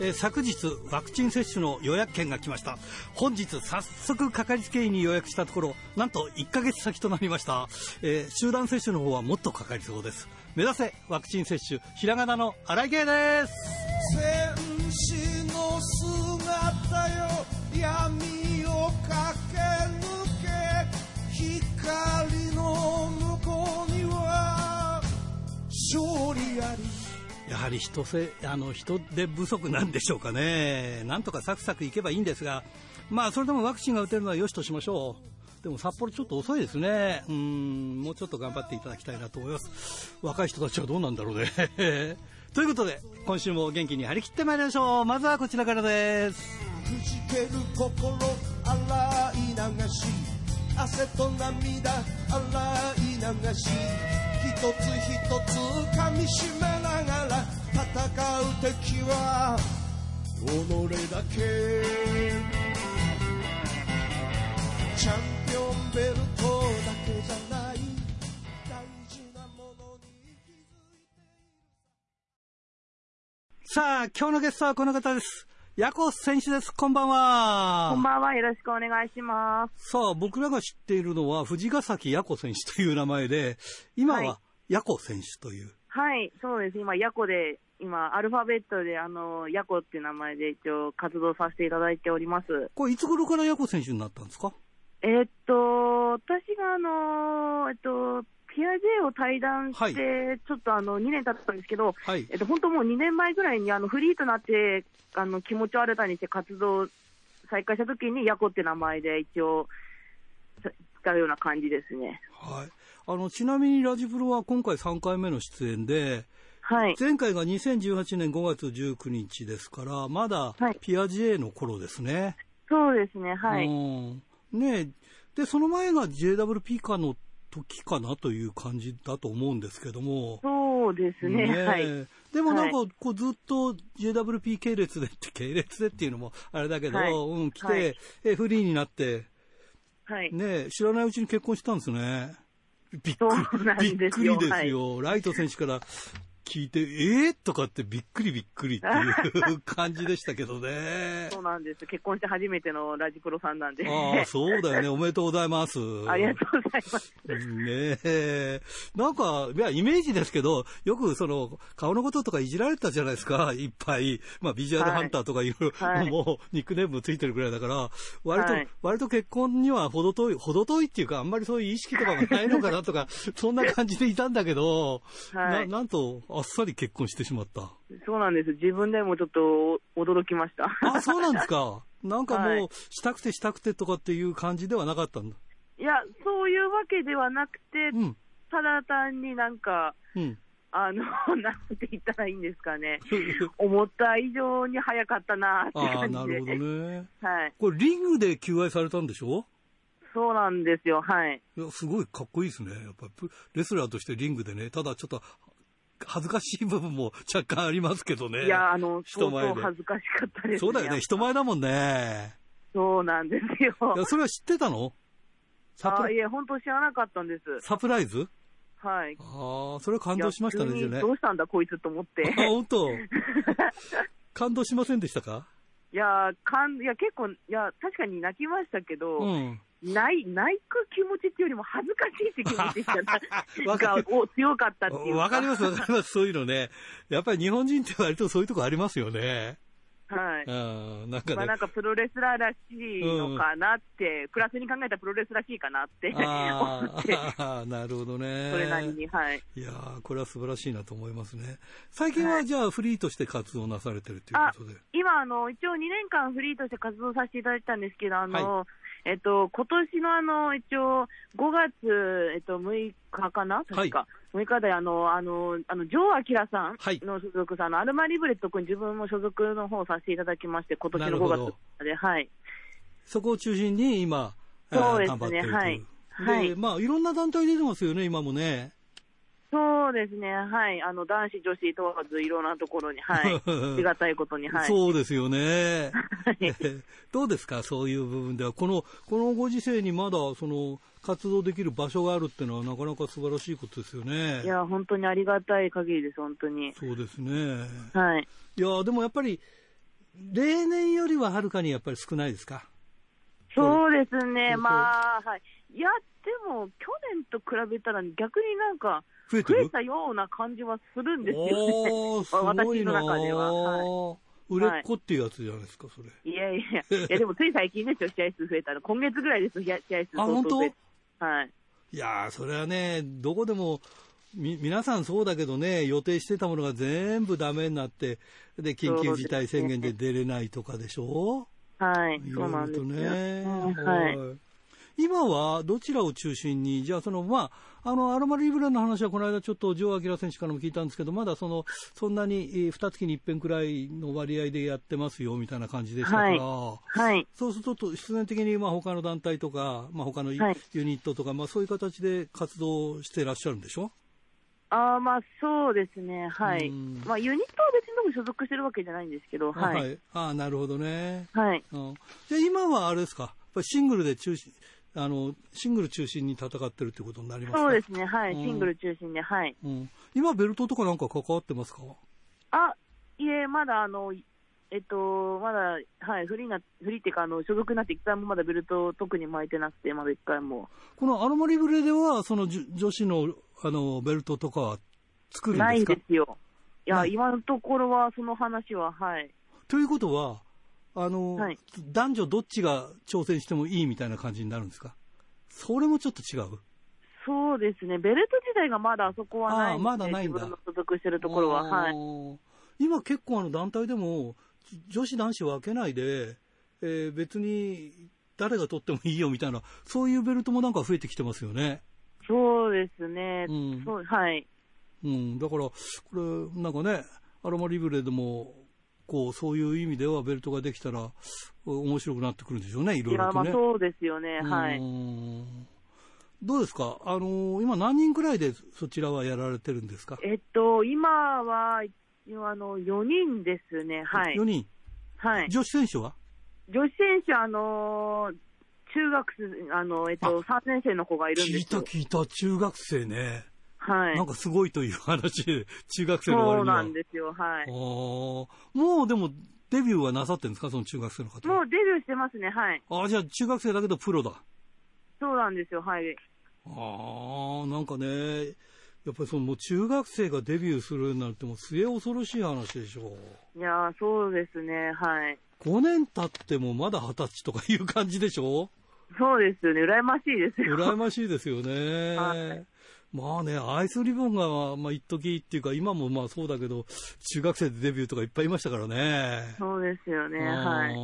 えー、昨日ワクチン接種の予約券が来ました。本日早速かかりつけ医に予約したところなんと1ヶ月先となりました、えー、集団接種の方はもっとかかりそうです。目指せワクチン接種ひらがなの荒井圭です。はり人せあの人手不足なんでしょうかね、なんとかサクサクいけばいいんですが、まあ、それでもワクチンが打てるのはよしとしましょう。でも札幌ちょっと遅いですね。うん、もうちょっと頑張っていただきたいなと思います。若い人たちはどうなんだろうね。ということで、今週も元気に張り切ってまいりましょう。まずはこちらからです。くじける心洗い流し、汗と涙洗い流し、一つ一つ噛みしめながら戦う敵は己だけ。チャンピオンベルトだけじゃない大事なものに気づいている。さあ今日のゲストはこの方です。ヤコ選手です。こんばんは。こんばんは。よろしくお願いします。さあ、僕らが知っているのは、藤ヶ崎ヤコ選手という名前で、今はヤコ選手という。はい、そうです。今、ヤコで、今、アルファベットで、あの、ヤコっていう名前で一応活動させていただいております。これ、いつ頃からヤコ選手になったんですか？えー、っと、私があの、えっと、ピアジェを退団して、ちょっとあの2年経ったんですけど、はい、えっと、本当もう2年前ぐらいにあのフリーとなって、あの気持ちを新たにして活動再開したときに、ヤコって名前で一応、使うような感じですね。はい。あの、ちなみにラジプロは今回3回目の出演で、はい、前回が2018年5月19日ですから、まだピアジェの頃ですね。はい、そうですね、はい。ねで、その前が JWP かの時かなという感じだと思うんですけども。そうですね。ねはい。でもなんか、こうずっと JWP 系列でって、系列でっていうのもあれだけど、はい、うん、来て、はい、え、フリーになって、はい。ね知らないうちに結婚したんですね。びっくり、びっくりですよ。はい、ライト選手から聞いて、えー、とかってびっくりびっくりっていう 感じでしたけどね。そうなんです。結婚して初めてのラジプロさんなんで。ああ、そうだよね。おめでとうございます。ありがとうございます。ねえ。なんか、いや、イメージですけど、よくその、顔のこととかいじられたじゃないですか。いっぱい。まあ、ビジュアルハンターとかいう、はい、もう、ニックネームついてるぐらいだから、割と、はい、割と結婚には程遠い、程遠いっていうか、あんまりそういう意識とかがないのかなとか、そんな感じでいたんだけど、はい、ななんと、あっさり結婚してしまった。そうなんです。自分でもちょっと驚きました。あ、そうなんですか。なんかもう、したくてしたくてとかっていう感じではなかったんだ。いや、そういうわけではなくて、うん、ただ単になんか、うん、あの、なんて言ったらいいんですかね。思った以上に早かったなって感じで。あなるほどね。はい。これ、リングで求愛されたんでしょ？そうなんですよ、はい。いや、すごいかっこいいですね。やっぱり、レスラーとしてリングでね、ただちょっと恥ずかしい部分も若干ありますけどね。いや、あの、人前で。恥ずかしかったです、ね、そうだよね、人前だもんね。そうなんですよ。いや、それは知ってたの？サプライズ？いや、本当知らなかったんです。サプライズ？はい。ああ、それは感動しましたね、じゃね。どうしたんだ、こいつと思って。あ、本当？感動しませんでしたか？いや、かん、いや、結構、いや、確かに泣きましたけど、うん、泣泣く気持ちっていうよりも恥ずかしいって気持ちがが 強かったっていうわかりますわかります、そういうのね。やっぱり日本人って割とそういうとこありますよね。はい。うん、なんかね。まあなんかプロレスラーらしいのかなって、うん、プラスに考えたらプロレスらしいかなって思って。ああ、なるほどね。それなりに、はい。いやこれは素晴らしいなと思いますね。最近はじゃあフリーとして活動なされてるということで。今、あの、一応2年間フリーとして活動させていただいたんですけど、あの、はいえっと、今年のあの、一応、5月、えっと、6日かな？確か。はい、6日で、あの、あの、あの、ジョー・アキラさんの所属さん、はい、アルマリブレット君自分も所属の方させていただきまして、今年の5月で、はい。そこを中心に今、そうですね、はい。はい。まあ、いろんな団体出てますよね、今もね。そうですね、はい、あの男子、女子問わず、いろんなところに、はい、ありがたいことに、はい、そうですよね、はい、どうですか、そういう部分では、このこのご時世にまだその活動できる場所があるっていうのは、なかなか素晴らしいことですよね。いや、本当にありがたい限りです、本当に。そうですね。はい。いや、でもやっぱり、例年よりははるかにやっぱり少ないですか？そうですね、まあ、はい。いや、でも、去年と比べたら逆になんか、増えたような感じはするんですよね。私の中では。はい売れっ子っていうやつじゃないですか、それ。いやいや、いやでもつい最近ですよ、試合数増えたら。今月ぐらいです、試合数あ、本当？はい。いやそれはね、どこでも、み、皆さんそうだけどね、予定してたものが全部ダメになって、で、緊急事態宣言で出れないとかでしょ？はい、そうなんですね。はい。今はどちらを中心に、じゃあその、まあ、あの、アロマリブレの話はこの間ちょっとジョー・アキラ選手からも聞いたんですけど、まだその、そんなに二月に一遍くらいの割合でやってますよ、みたいな感じでしたから、はい。はい、そうすると、必然的に、まあ、他の団体とか、まあ、他のユニットとか、はい、まあ、そういう形で活動してらっしゃるんでしょ？あまあそうですね、はい、まあ、ユニットは別に僕所属してるわけじゃないんですけど、はい、あなるほどね、はい、うん、で今はあれですか、シングルで中心あのシングル中心に戦ってるってことになりますそうですね、はい、シングル中心で、はい、うん、今、ベルトとかなんか関わってますか？あいえ、まだあの、えっと、まだ、はい、フリーな、フリーっていうか、あの、所属になって一回もまだベルト特に巻いてなくて、まだ一回も。このアロマリブレでは、その女子の、あの、ベルトとかは作るんですか？ないですよ。いや、今のところは、その話は、はい。ということは、あの、はい、男女どっちが挑戦してもいいみたいな感じになるんですか？それもちょっと違う？そうですね、ベルト自体がまだあそこはないまだないんだ。所属してるところは、はい、今、結構あの団体でも、女子、男子分けないで、えー、別に誰が取ってもいいよみたいな、そういうベルトもなんか増えてきてますよね。そうですね、うん、そうはい、うん、だから、これ、なんかね、アロマリブレでも、こう、そういう意味ではベルトができたら、面白くなってくるんでしょうね、いろいろとね。そうですよね、はい。どうですか？あのー、今何人くらいでそちらはやられてるんですか？えっと、今は、あの、4人ですね、はい。4人はい。女子選手は？女子選手、あのー、中学生、あの、えっと、3年生の子がいるんです聞いた聞いた、中学生ね。はい。なんかすごいという話で、中学生の終わりには。そうなんですよ、はい。もうでも、デビューはなさってるんですか、その中学生の方もうデビューしてますね、はい。ああ、じゃあ中学生だけどプロだ。そうなんですよ、はい。ああ、なんかね、やっぱりそのもう中学生がデビューするなんてもう末恐ろしい話でしょう。いやそうですね、はい。5年経ってもまだ二十歳とかいう感じでしょ？そうですよね、羨ましいですよ。羨ましいですよね。はいまあね、アイスリボンが、まあ、一時っていうか、今もまあそうだけど、中学生でデビューとかいっぱいいましたからね。そうですよね、はい。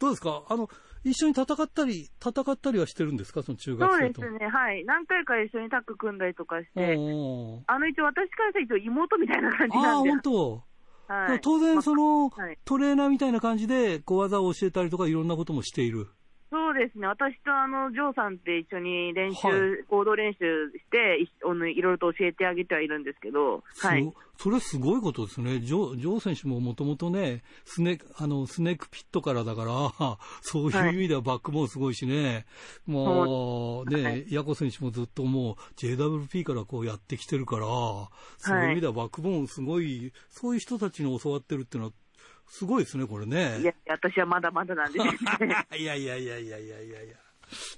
どうですか？あの、一緒に戦ったり、戦ったりはしてるんですか？その中学生と。そうですね、はい。何回か一緒にタッグ組んだりとかして、あの一応私からしたら一応妹みたいな感じなんで。ああ、本当はい、当然、その、はい、トレーナーみたいな感じで、小技を教えたりとか、いろんなこともしている。そうですね、私とあのジョーさんって一緒に練習、はい、行動練習してい、いろいろと教えてあげてはいるんですけど、はい、それすごいことですね、ジョジョー選手ももともとねスネあの、スネークピットからだから、そういう意味ではバックボーンすごいしね、はい、もうね、はい、ヤコ選手もずっともう JWP からこうやってきてるから、そういう意味ではバックボーンすごい、そういう人たちに教わってるっていうのは、すごいですね、これね。いや、私はまだまだなんです いやいやいやいやいやいやいや。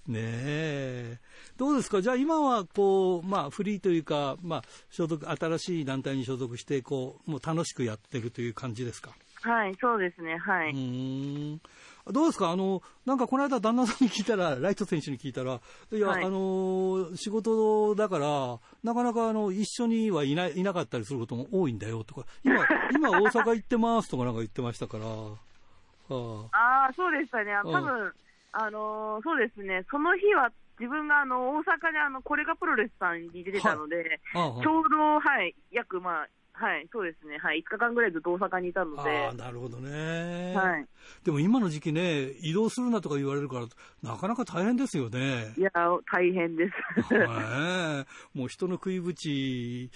ねえ。どうですか？じゃあ今は、こう、まあ、フリーというか、まあ、所属、新しい団体に所属して、こう、もう楽しくやってるという感じですか？はい、そうですね、はい。うん。どうですか？あの、なんかこの間旦那さんに聞いたら、ライト選手に聞いたら、いや、はい、あの、仕事だから、なかなかあの、一緒にはいない、いなかったりすることも多いんだよとか、今、今大阪行ってますとかなんか言ってましたから。はあ。あ、そうでしたね。多分、あのそうですね、その日は自分があの大阪であのこれがプロレスさんに出てたので、はい、ちょうど、はい、約、まあ、はい、そうですね。はい、5日間ぐらいずっと大阪にいたので。ああ、なるほどね。はい。でも今の時期ね、移動するなとか言われるから、なかなか大変ですよね。いや、大変です。はい。もう人の食いぶち、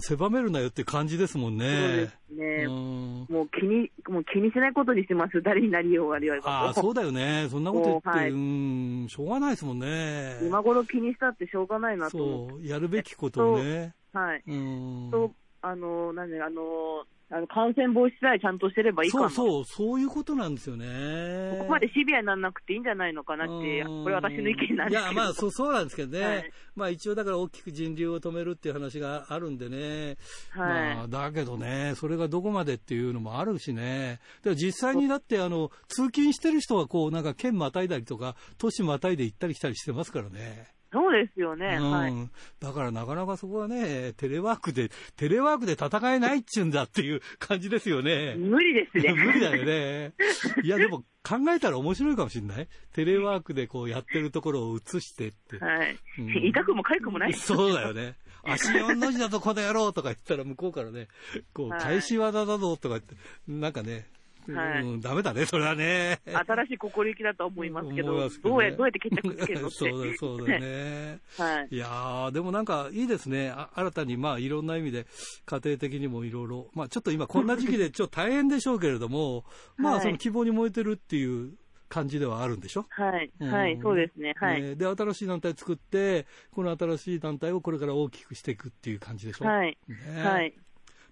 狭めるなよって感じですもんね。そうですね。うん、もう気に、もう気にしないことにしてます。誰になりようが言われああ、そうだよね。そんなこと言って、はい、うん、しょうがないですもんね。今頃気にしたってしょうがないなとそう、やるべきことをね。はい。うん。とあの、なんで、あの、あの感染防止さえちゃんとしてればいいかな。そうそう、そういうことなんですよね。ここまでシビアにならなくていいんじゃないのかなって、これ私の意見なんですけど。いや、まあそうそうなんですけどね、はい、まあ一応だから大きく人流を止めるっていう話があるんでね、はい、まあだけどね、それがどこまでっていうのもあるしね、で実際にだってあの通勤してる人はこうなんか県またいだりとか、都市またいで行ったり来たりしてますからね。そうですよね、うん、はい。だからなかなかそこはね、テレワークで、テレワークで戦えないっちゅうんだっていう感じですよね。無理ですね。無理だよね。いや、でも考えたら面白いかもしれない？テレワークでこうやってるところを映してって。はい。うん、痛くも痒くもないそうだよね。足4の字だとこの野郎とか言ったら向こうからね、こう、返し技だぞとか言って、なんかね、はい、うん、ダメだね、それはね。新しい心意気だと思いますけど、ね、どうやどうやって決着つけるの そうだ、そうだね。はい。いやでもなんかいいですね。新たに、まあ、いろんな意味で、家庭的にもいろいろ、まあ、ちょっと今こんな時期でちょっと大変でしょうけれども、まあ、その希望に燃えてるっていう感じではあるんでしょ？はい、うん、はい、そうですね。はい、で、新しい団体作って、この新しい団体をこれから大きくしていくっていう感じでしょ？はい。ね、はい。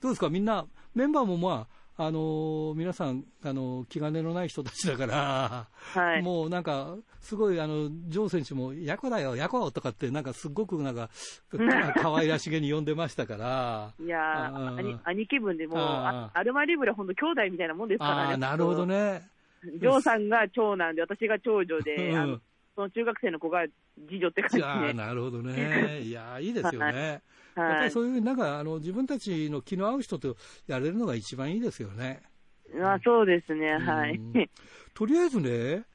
どうですか？みんな、メンバーもまあ、あの皆さん、あの気兼ねのない人たちだから、はい、もうなんか、すごい、あの、ジョー選手も、ヤコだよ、ヤコとかって、なんかすごくなんか、可愛らしげに呼んでましたから。いや兄兄貴分でもう、アルマリブレ本当兄弟みたいなもんですからね。なるほどね。ジョーさんが長男で、私が長女で、あのその中学生の子が次女って感じで。なるほどね。いや、いいですよね。はい、やっぱりそういう、なんか、あの、自分たちの気の合う人とやれるのが一番いいですよね。あそうですね、はい。とりあえずね、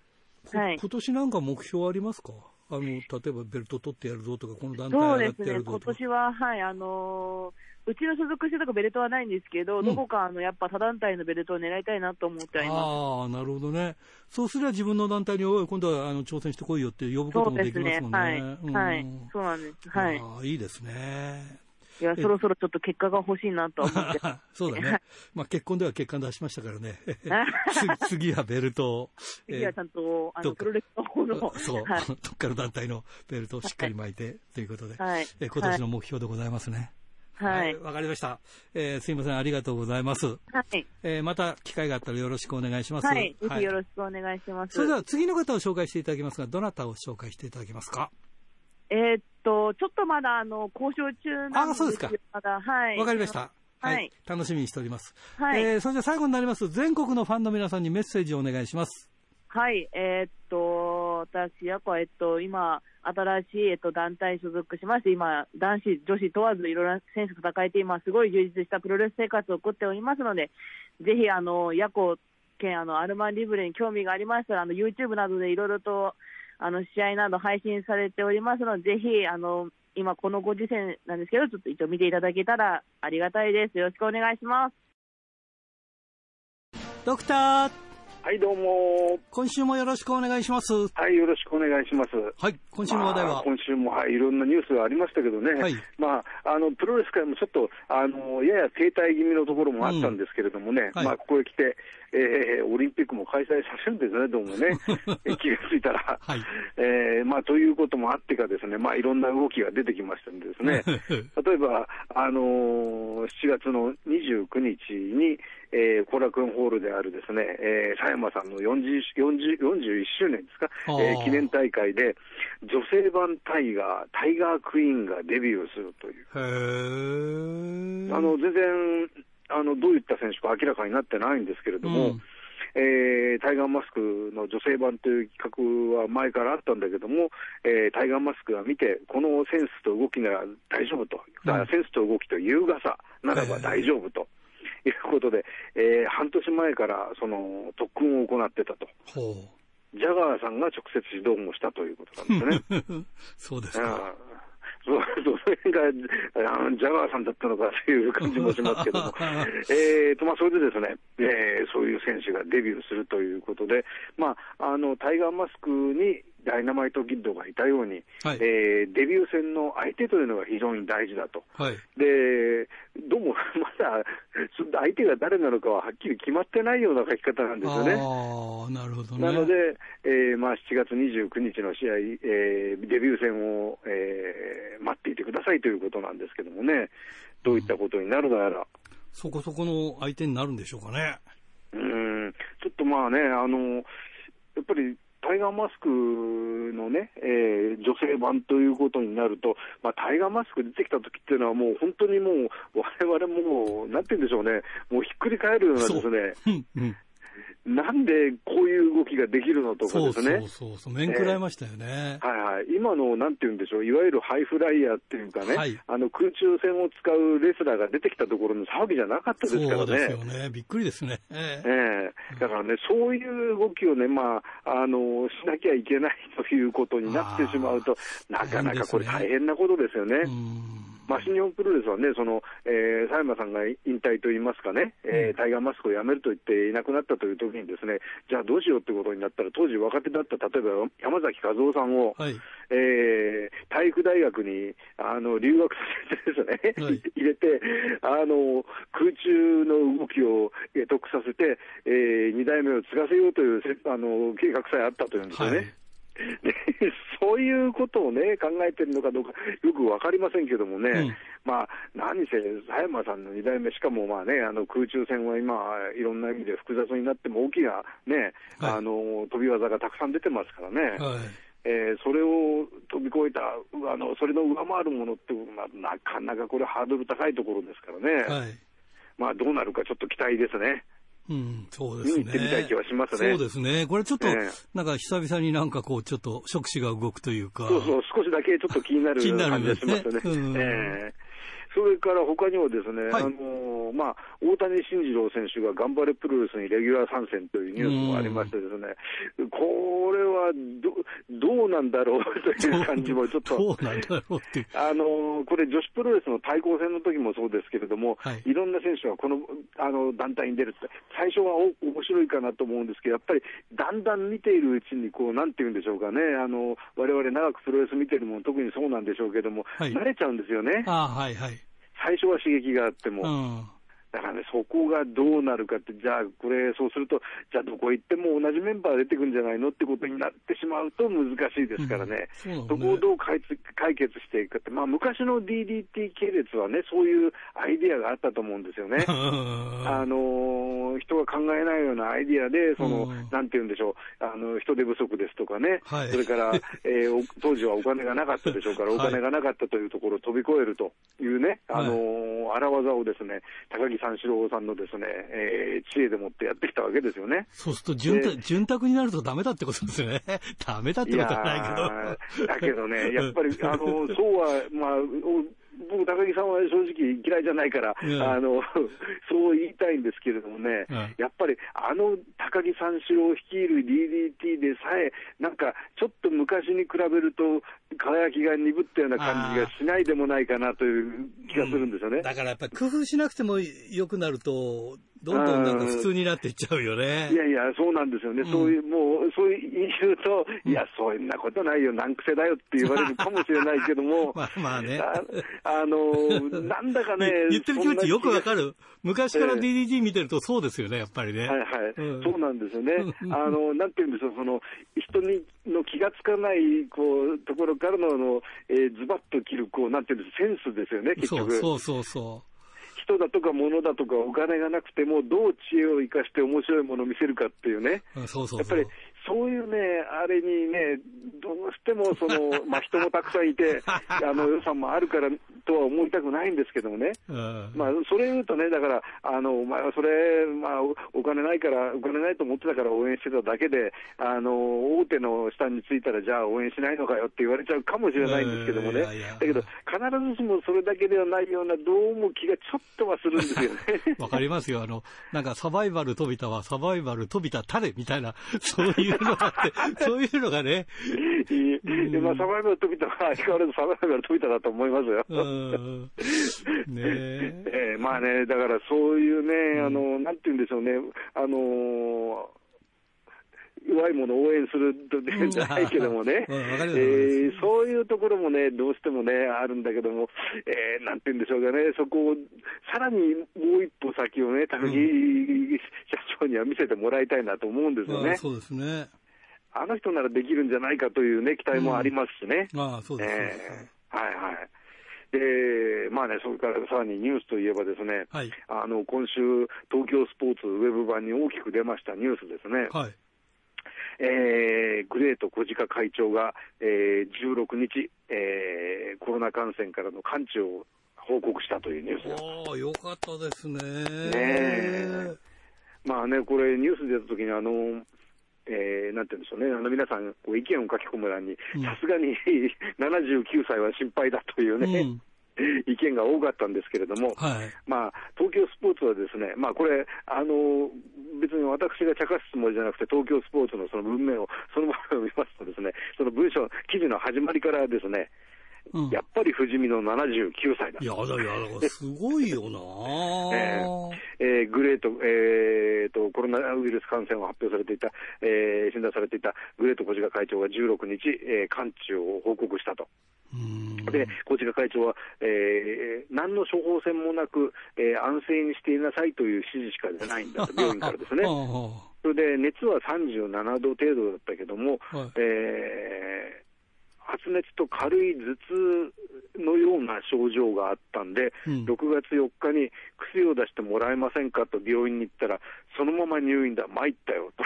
はい、今年なんか目標ありますか？あの、例えばベルト取ってやるぞとか、この団体やってやるぞとか。そうですね、今年は、はい、あのーうちの所属してたベルトはないんですけど、うん、どこかあのやっぱ他団体のベルトを狙いたいなと思ってありますああ、なるほどね、そうすれば自分の団体に、おい、今度はあの挑戦してこいよって呼ぶこともできますもんね。はい、うん、はい、そうなんです。はい。あいいですね。いや、そろそろちょっと結果が欲しいなと思って。そうだね。まあ結婚では結果出しましたからね。次はベルト次はちゃんと、あの、プロレスの方の。そう、はい、どっかの団体のベルトをしっかり巻いて、ということで、はい、え今年の目標でございますね。はい。わ、はい、かりました。えー、すいません、ありがとうございます。はい。えー、また機会があったらよろしくお願いします。はい。ぜひよろしくお願いします。それでは次の方を紹介していただきますが、どなたを紹介していただけますか？えー、っと、ちょっとまだ、あの、交渉中なんですあ、そうですか。まだ、はい。わかりました。はい。楽しみにしております。はい。えー、それでは最後になります、全国のファンの皆さんにメッセージをお願いします。はい、えー、っと、私、やこ、えっと、今、新しい、えっと、団体所属しまして、今、男子、女子問わずいろいろな選手と戦えて、今、すごい充実したプロレス生活を送っておりますので、ぜひ、あの、ヤコ兼、あの、アルマンリブレに興味がありましたら、あの、YouTube などでいろいろと、あの、試合など配信されておりますので、ぜひ、あの、今このご時世なんですけど、ちょっと一応見ていただけたらありがたいです。よろしくお願いします。ドクターはい、どうも。今週もよろしくお願いします。はい、よろしくお願いします。はい、今週の話題は、まあ、今週も、はい、いろんなニュースがありましたけどね。はい。まあ、あの、プロレス界もちょっと、あの、やや停滞気味のところもあったんですけれどもね、うんはい、まあ、ここへ来て、えー、オリンピックも開催させるんですね、どうもね。気がついたら。はい。えー、まあ、ということもあってかですね、まあ、いろんな動きが出てきましたんでですね、例えば、あのー、7月の29日に、えー、後楽園ホールであるですね、えー、佐山さんの 40, 40 41周年ですか、えー、記念大会で、女性版タイガー、タイガークイーンがデビューするという。あの、全然、あの、どういった選手か明らかになってないんですけれども、うん。えー、タイガーマスクの女性版という企画は前からあったんだけども、えー、タイガーマスクが見て、このセンスと動きなら大丈夫と、だからセンスと動きと優雅さならば大丈夫と。いうことで、えー、半年前からその特訓を行ってたと。ジャガーさんが直接指導もしたということなんですね。そうですか。そそれがあのジャガーさんだったのかという感じもしますけども、えーとまあ、それでですね、えー、そういう選手がデビューするということで、まあ、あのタイガーマスクにダイナマイトギッドがいたように、はい、えー、デビュー戦の相手というのが非常に大事だと、はい、でどうも まだ相手が誰なのかははっきり決まってないような書き方なんですよね。あなるほど、ね、なので、えーまあ、7月29日の試合、えー、デビュー戦を、えー、待っていてくださいということなんですけどもね、どういったことになるのやら。そこそこの相手になるんでしょうかね。うん、ちょっとまあね、あの、やっぱりタイガーマスクのね、えー、女性版ということになると、まあ、タイガーマスク出てきた時っていうのは、もう本当にもう、われわれもう、なんて言うんでしょうね、もうひっくり返るようなですね、なんでこういう動きができるのとかですね。そうそうそう、面食らいましたよね、えー、はいはい。今の、なんていうんでしょう、いわゆるハイフライヤーっていうかね、はい、あの空中戦を使うレスラーが出てきたところの騒ぎじゃなかったですからね。そうですよね。びっくりですね。ええー、だからね、そういう動きをね、まあ、あの、しなきゃいけないということになってしまうと、なかなかこれ大変なことですよね。まあ、新日本プロレスはね、その、えー、佐山さんが引退といいますかね、えー、タイガーマスクを辞めると言っていなくなったという時にですね、じゃあどうしようってことになったら、当時若手だった、例えば山崎和夫さんを、はい、えー、体育大学にあの留学させてですね、はい、入れて、あの、空中の動きを得させて、えー、2代目を継がせようというあの計画さえあったというんですよね。はい そういうことをね、考えてるのかどうか、よく分かりませんけどもね、うん、まあ、何せ、佐山さんの2代目、しかもまあね、あの空中戦は今、いろんな意味で複雑になっても、大きなね、はい、あの飛び技がたくさん出てますからね。はい。えー、それを飛び越えた、あのそれの上回るものって、まあ、なかなかこれ、ハードル高いところですからね、はい、まあ、どうなるかちょっと期待ですね。うん、そうですね。行ってみたい気はしますね。そうですね。これちょっと、なんか久々になんかこう、ちょっと触手が動くというか。そうそう、少しだけちょっと気になる感じがしますね。ねうん、えーそれから他にもですね、はい、あのまあ、大谷慎次郎選手が頑張れプロレスにレギュラー参戦というニュースもありましてですね、これはどどうなんだろう という感じもちょっと、あのこれ、女子プロレスの対抗戦の時もそうですけれども、はい、いろんな選手がこのあの団体に出るって、最初はお面白いかなと思うんですけど、やっぱりだんだん見ているうちにこう、なんていうんでしょうかね、あの我々長くプロレス見てるもん、特にそうなんでしょうけども、はい、慣れちゃうんですよね。あはいはい。最初は刺激があっても、うんだからね、そこがどうなるかって、じゃあ、これ、そうすると、じゃあ、どこ行っても同じメンバー出てくるんじゃないのってことになってしまうと難しいですからね、うん、そ、ね、こをどう解決していくかって、まあ、昔の DDT 系列はね、そういうアイディアがあったと思うんですよね。あの人が考えないようなアイディアで、その、うん、なんて言うんでしょう、あの人手不足ですとかね、はい、それから、えー、当時はお金がなかったでしょうから、お金がなかったというところを飛び越えるというね、あのー、荒技をですね、高木三四郎さんのですね、えー、知恵でもってやってきたわけですよね。そうすると潤沢、潤沢になるとダメだってことですよね。ダメだってことはないけど。だけどね、やっぱり、あの、そうは、まあ、僕、高木さんは正直嫌いじゃないから、うん、あの そう言いたいんですけれどもね、うん、やっぱりあの高木三四郎率いる DDT でさえ、なんかちょっと昔に比べると、輝きが鈍ったような感じがしないでもないかなという気がするんですよね。うん、だからやっぱり工夫しなくてもよくなると、どんどんなんか普通になっていっちゃうよね。いやいや、そうなんですよね。うん、そういう、もう、そういう言うと、いや、そんなことないよ、難癖だよって言われるかもしれないけども、まあまあね。あの、なんだかね。言ってる気持ちよくわかる。昔から DDT 見てるとそうですよね、やっぱりね。はいはい。うん、そうなんですよね。あの、なんて言うんでしょう、その、人にの気がつかない、こう、ところからの、のえー、ズバッと切る、こう、なんて言うんですセンスですよね、結局。そうそうそう。人だとか物だとかお金がなくても、どう知恵を生かして面白いものを見せるかっていうね。そうそうやっぱりそういうね、あれにね、どうしてもその、まあ、人もたくさんいて、あの予算もあるからとは思いたくないんですけどもね、まあ、それ言うとね、だから、あのお前はそれ、まあ、お金ないから、お金ないと思ってたから応援してただけで、あの大手の下についたら、じゃあ応援しないのかよって言われちゃうかもしれないんですけどもね、だけど、必ずしもそれだけではないような、どうも気がちょっとはするんですよね。わかりますよ、あのなんかサバイバル飛びたは、サバイバル飛びたタレみたいな、そういうのがあって、そういうのがね。いまあ、サバイバル飛びたは相変わらずサバイバル飛びただと思いますよ。ねえ。ー、まあね、だからそういうね、あの、なんて言うんでしょうね、あの弱いものを応援するじゃないけどもね、えー、そういうところもね、どうしてもね、あるんだけども、えー、なんて言うんでしょうかね、そこを、さらにもう一歩先をね、高木社長には見せてもらいたいなと思うんですよね。そうですね。あの人ならできるんじゃないかというね、期待もありますしね。うん、ああ、そうです、えー、はいはい。で、まあね、それからさらにニュースといえばですね、はい、あの、今週、東京スポーツウェブ版に大きく出ましたニュースですね。はい。えー、グレート小鹿会長が、えー、16日、えー、コロナ感染からの完治を報告したというニュース。ああ、よかったですね。ねまあね、これ、ニュース出たときに、あの、えー、なんて言うんでしょうね、あの皆さん、意見を書き込む欄に、さすがに 79歳は心配だというね、うん 意見が多かったんですけれども、はい、まあ、東京スポーツはですね、まあ、これ、あの別に私が茶化すつもりじゃなくて、東京スポーツのその文面をそのまま読みますとですね、その文章、記事の始まりからですね、うん、やっぱり不死身の79歳だ。いやだやだ、すごいよな えー、えー、グレート、えーと、コロナウイルス感染を発表されていた、えー、診断されていたグレート小鹿会長が16日、えー、完治を報告したと。で、小鹿会長は、えー、何の処方箋もなく、えー、安静にしていなさいという指示しか出ないんだと、病院からですね。それで熱は37度程度だったけども、はい、えー発熱と軽い頭痛のような症状があったんで、うん、6月4日に薬を出してもらえませんかと病院に行ったら、そのまま入院だ、参ったよ。と。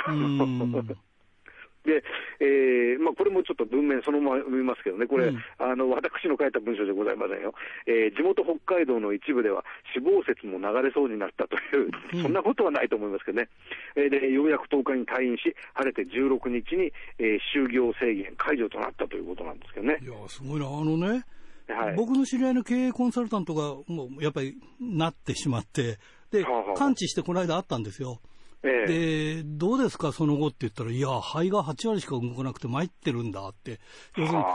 で、えーまあ、これもちょっと文面そのまま読みますけどね、これ、うん、あの私の書いた文章じゃございませんよ、えー、地元北海道の一部では死亡説も流れそうになったという、うん、そんなことはないと思いますけどね、えー、でようやく10日に退院し、晴れて16日に、えー、就業制限解除となったということなんですけどね。いやすごいな。あのねはい、僕の知り合いの経営コンサルタントがもうやっぱりなってしまって、で、完治してこの間あったんですよ。で、どうですか、その後って言ったら、いや、肺が8割しか動かなくて参ってるんだって。要するに、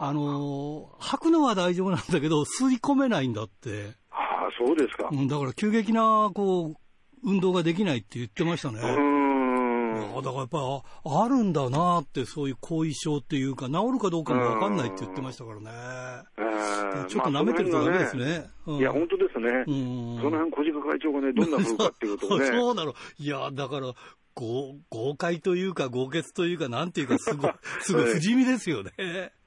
あの吐くのは大丈夫なんだけど、吸い込めないんだって。ああ、そうですか。うん、だから急激な、こう、運動ができないって言ってましたね。だからやっぱあるんだなって、そういう後遺症っていうか、治るかどうかも分かんないって言ってましたからね。ちょっと舐めてるとダメですね。まあ、ねいや、本当ですね。その辺、小鹿会長がね、どんな風かっていうとね。そうなの。いや、だから、豪豪快というか、豪傑というか、なんていうか、すごい、すごい不死身ですよね。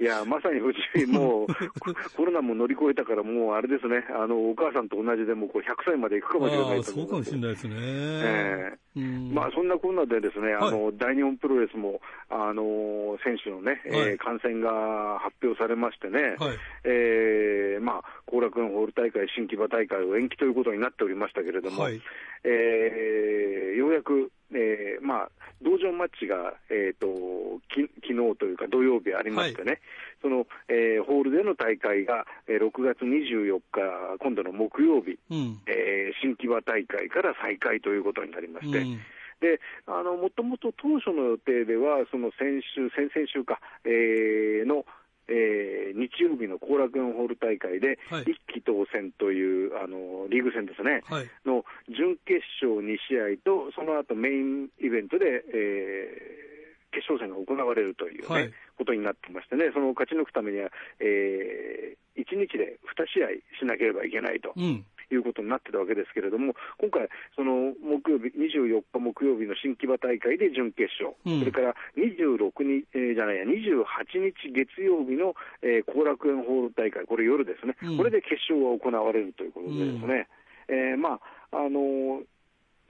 いや、まさに不死身、もう、コロナも乗り越えたから、もうあれですね、あの、お母さんと同じで、もう100歳までいくかもしれないとそうかもしれないですね。えー、まあ、そんなこんなでですね、あの、はい、大日本プロレスも、あの、選手のね、はい、えー、感染が発表されましてね、はい、えー、まあ、後楽園ホール大会、新木場大会を延期ということになっておりましたけれども、はい、えー、ようやく、えー、まあ、道場マッチが、えーと、き昨日というか土曜日ありましてね、はい、その、えー、ホールでの大会が、えー、6月24日、今度の木曜日、うん、えー、新木場大会から再開ということになりまして、うん。で、あの、もともと当初の予定では、その先週、先々週か、えー、の、えー、日曜日の後楽園ホール大会で、一期当選というあのリーグ戦ですね、はい、の準決勝2試合と、その後メインイベントで、えー、決勝戦が行われるというね、はい、ことになってましてね、その勝ち抜くためには、えー、1日で2試合しなければいけないと。うんいうことになってたわけですけれども、今回、その木曜日、24日木曜日の新木場大会で準決勝、うん、それから26日、えー、じゃないや、28日月曜日の後、えー、楽園ホール大会、これ夜ですね、うん、これで決勝が行われるということでですね、うん、えー、まあ、あのー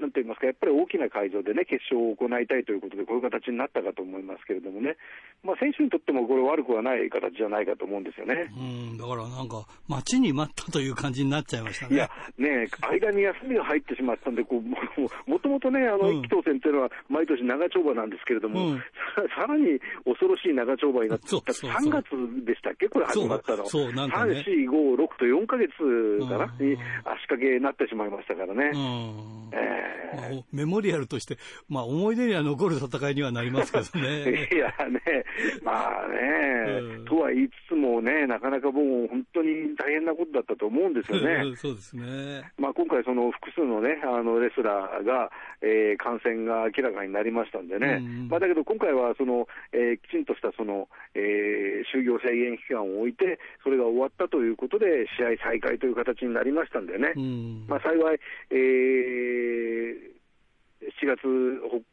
なんて言いますか、やっぱり大きな会場でね、決勝を行いたいということで、こういう形になったかと思いますけれどもね、まあ、選手にとってもこれ、悪くはない形じゃないかと思うんですよね。うんだからなんか、待ちに待ったという感じになっちゃいましたね。いや、ね間に休みが入ってしまったんで、こうもともとね、あの、一期当選っていうのは、毎年長丁場なんですけれども、うん、さらに恐ろしい長丁場になって、そうそうそう。3月でしたっけ、これ始まったの。そうなんかね、3、4、5、6と4か月かな、に足掛けになってしまいましたからね。うん。えーまあ、メモリアルとして、まあ、思い出には残る戦いにはなりますけどね。いやね、まあね、うん、とは言いつつもね、なかなかもう本当に大変なことだったと思うんですよね。そうですね。まあ、今回、その複数のね、あのレスラーが、えー、感染が明らかになりましたんでね、うん、まあ、だけど今回はその、えー、きちんとしたその、えー、就業制限期間を置いて、それが終わったということで、試合再開という形になりましたんでね、うん、まあ、幸い、えー7月、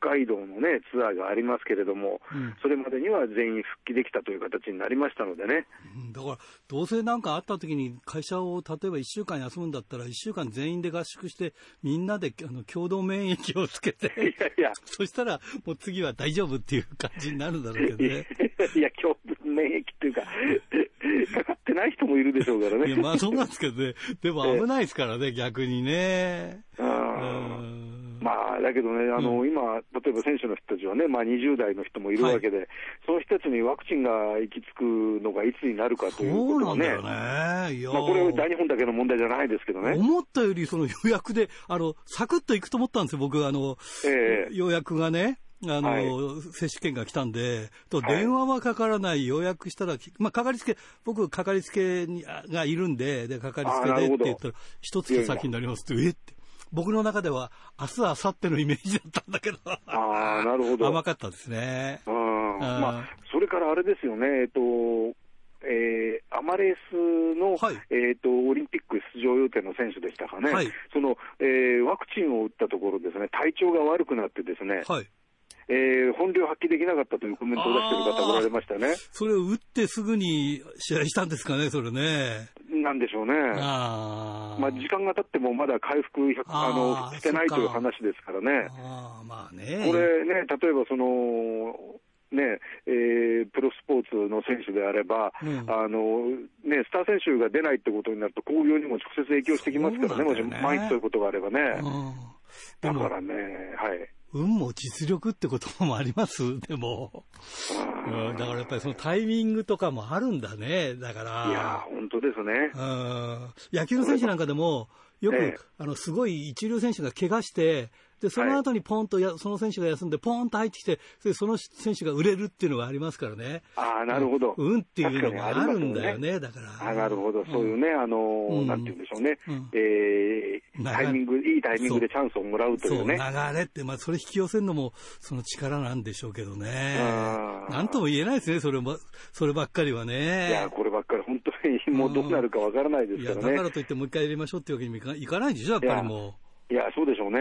北海道のね、ツアーがありますけれども、うん、それまでには全員復帰できたという形になりましたのでね。うん、だから、どうせなんかあった時に会社を例えば1週間休むんだったら、1週間全員で合宿して、みんなであの共同免疫をつけて、いやいや、そしたらもう次は大丈夫っていう感じになるんだろうけどね。いや、共同免疫っていうか、かかってない人もいるでしょうからね。まあそうなんですけどね。でも危ないですからね、逆にね。まあ、だけどね、あの、うん、今、例えば選手の人たちはね、まあ20代の人もいるわけで、はい、その人たちにワクチンが行き着くのがいつになるかということはね。そうなんだよね。まあこれ大日本だけの問題じゃないですけどね。思ったよりその予約で、あの、サクッと行くと思ったんですよ、僕、あの、えー、予約がね。あの、はい、接種券が来たんで、と電話はかからない、予約したら、まあ、かかりつけ、僕、かかりつけにがいるんで、で、かかりつけでって言ったら、一月先になりますって、えって。僕の中では、明日、明後日のイメージだったんだけど。ああ、なるほど。甘かったですね。うん。まあ、それからあれですよね、えっと、えー、アマレースの、はい、えーと、オリンピック出場予定の選手でしたかね、はい、そのえー、ワクチンを打ったところですね、体調が悪くなってですね、はい、えー、本領発揮できなかったというコメントを出している方おられましたね。それを打ってすぐに試合したんですかね、それね。なんでしょうね。あまあ、時間が経ってもまだ回復あのしてないという話ですからね。あまあね。これね、例えばその、ねえー、プロスポーツの選手であれば、うん、あのね、スター選手が出ないってことになると、興行にも直接影響してきますからね、ねもし万一そういうことがあればね。だからね、はい。運も実力ってこともあります？でも、うん。だからやっぱりそのタイミングとかもあるんだね。だから。いや、本当ですね。うん。野球の選手なんかでも、よく、ええ、あの、すごい一流選手が怪我して、で、その後にポンとや、その選手が休んで、ポンと入ってきて、その選手が売れるっていうのがありますからね。ああ、なるほど。運っていうのがあるんだよね、ねだから。あなるほど。そういうね、あの、うん、なんて言うんでしょうね。うん、えー、タイミング、いいタイミングでチャンスをもらうというね。そう流れって、まあ、それ引き寄せるのも、その力なんでしょうけどね。なんとも言えないですね、それも、そればっかりはね。いや、こればっかり、本当に、もうどうなるかわからないですからね。いや、だからといってもう一回やりましょうっていうわけにもいかないでしょ、やっぱりもう。いや、そうでしょうね。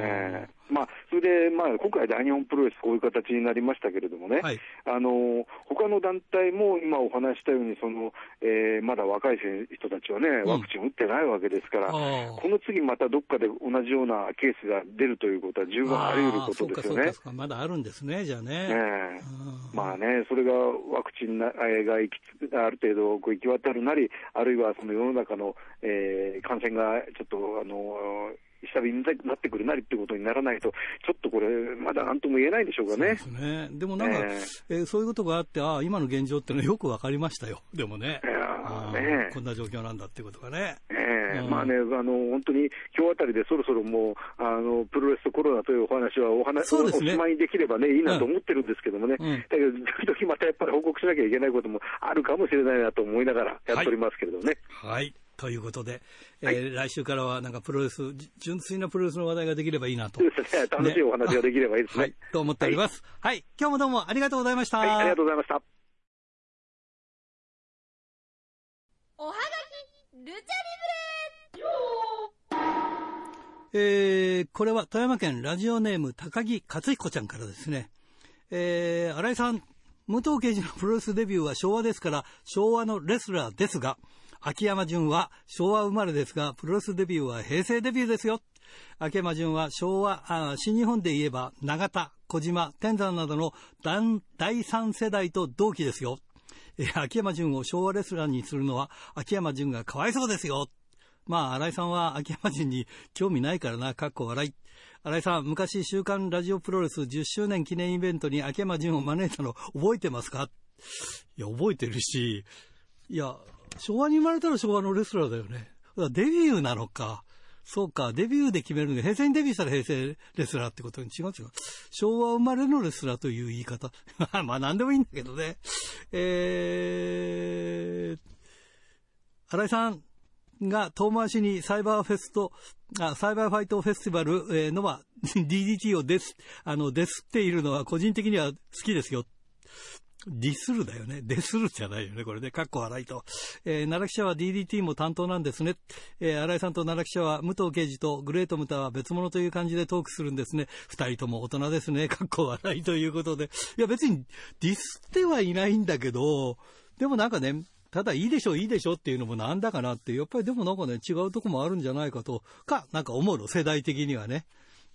えー、まあ、それで、まあ、今回、大日本プロレス、こういう形になりましたけれどもね、はい、あの他の団体も今お話したように、そのえー、まだ若い人たちはね、ワクチン打ってないわけですから、うん、この次またどっかで同じようなケースが出るということは、十分あり得ることですよね。まだあるんですね、じゃあね。ねまあね、それがワクチンがある程度行き渡るなり、あるいはその世の中の、えー、感染がちょっとあの下火になってくるなりってことにならないと、ちょっとこれ、まだなんとも言えないでしょうかね。そうですね。でもなんか、えー、えー、そういうことがあって、ああ、今の現状ってのはよくわかりましたよ。でもね。ねこんな状況なんだってことがね。えー、うん、まあね、あの、本当に今日あたりでそろそろもう、あの、プロレスとコロナというお話はお話、そうですね、おしまいにできればね、いいなと思ってるんですけどもね。うん、だけど、時々またやっぱり報告しなきゃいけないこともあるかもしれないなと思いながらやっておりますけれどね。はい、はいということで、はい、えー、来週からはなんかプロレス、純粋なプロレスの話題ができればいいなと。そうですね。楽しいお話ができればいいですね。はい、と思っております、はい。はい。今日もどうもありがとうございました。はい、ありがとうございました。おはがき、ルチャリブレえー、これは富山県ラジオネーム高木克彦ちゃんからですね。えー、新井さん、武藤刑事のプロレスデビューは昭和ですから、昭和のレスラーですが、秋山純は昭和生まれですが、プロレスデビューは平成デビューですよ。秋山純は昭和、あ新日本で言えば、永田、小島、天山などの第三世代と同期ですよ。秋山純を昭和レスラーにするのは、秋山純がかわいそうですよ。まあ、新井さんは秋山純に興味ないからな、かっこ笑い。新井さん、昔週刊ラジオプロレス10周年記念イベントに秋山純を招いたの覚えてますか？いや、覚えてるし、いや、昭和に生まれたら昭和のレスラーだよね。デビューなのか。そうか、デビューで決めるの平成にデビューしたら平成レスラーってことに違う違う。昭和生まれのレスラーという言い方。まあ何でもいいんだけどね。えー、新井さんが遠回しにサイバーフェスト、あサイバーファイトフェスティバル、え、のは DDT をです、あの、ですっているのは個人的には好きですよ。ディスるだよね。デスるじゃないよね、これね。かっこ笑いと。えー、奈良記者は DDT も担当なんですね。えー、新井さんと奈良記者は武藤刑事とグレートムタは別物という感じでトークするんですね。二人とも大人ですね。かっこ笑いということで。いや、別にディスってはいないんだけど、でもなんかね、ただいいでしょ、いいでしょっていうのもなんだかなって、やっぱりでもなんかね、違うとこもあるんじゃないかと、か、なんか思うの、世代的にはね。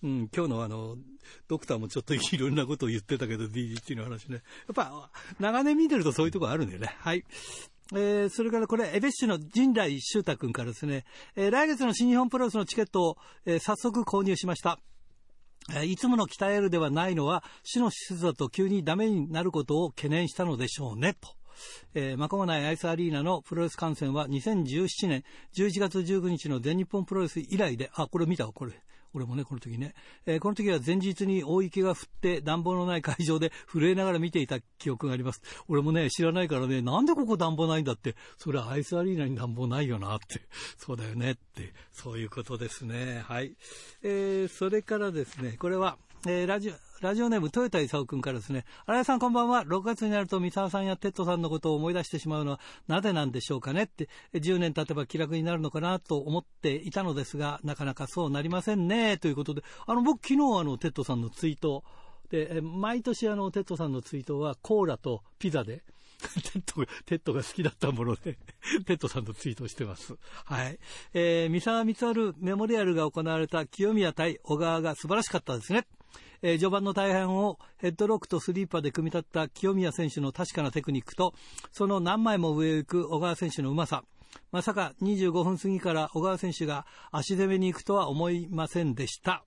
うん、今日のあの、ドクターもちょっといろんなことを言ってたけど、DDT の話ね。やっぱ、長年見てるとそういうとこあるんだよね。はい。えー、それからこれ、エベッシュの陣来修太君からですね、えー、来月の新日本プロレスのチケットを、えー、早速購入しました。えいつもの鍛えるではないのは、死の施設だと急にダメになることを懸念したのでしょうね、と。えー、マコモナイアイスアリーナのプロレス観戦は2017年11月19日の全日本プロレス以来で、あ、これ見たわ、これ。俺もね、この時ね。えー、この時は前日に大雪が降って暖房のない会場で震えながら見ていた記憶があります。俺もね、知らないからね、なんでここ暖房ないんだって、それはアイスアリーナに暖房ないよなって、そうだよねって、そういうことですね。はい。えー、それからですね、これは、えー、ラジオ、ラジオネーム、豊田勲君からですね、新井さんこんばんは。6月になると三沢さんやテッドさんのことを思い出してしまうのはなぜなんでしょうかねって、10年経てば気楽になるのかなと思っていたのですが、なかなかそうなりませんね。ということで、あの、僕昨日あの、テッドさんのツイート、で、毎年あの、テッドさんのツイートはコーラとピザで、テッドが、テッドが好きだったもので、テッドさんとツイートしてます。はい。えー、三沢光晴メモリアルが行われた清宮対小川が素晴らしかったですね。えー、序盤の大半をヘッドロックとスリーパーで組み立った清宮選手の確かなテクニックと、その何枚も上を行く小川選手のうまさ。まさか25分過ぎから小川選手が足攻めに行くとは思いませんでした。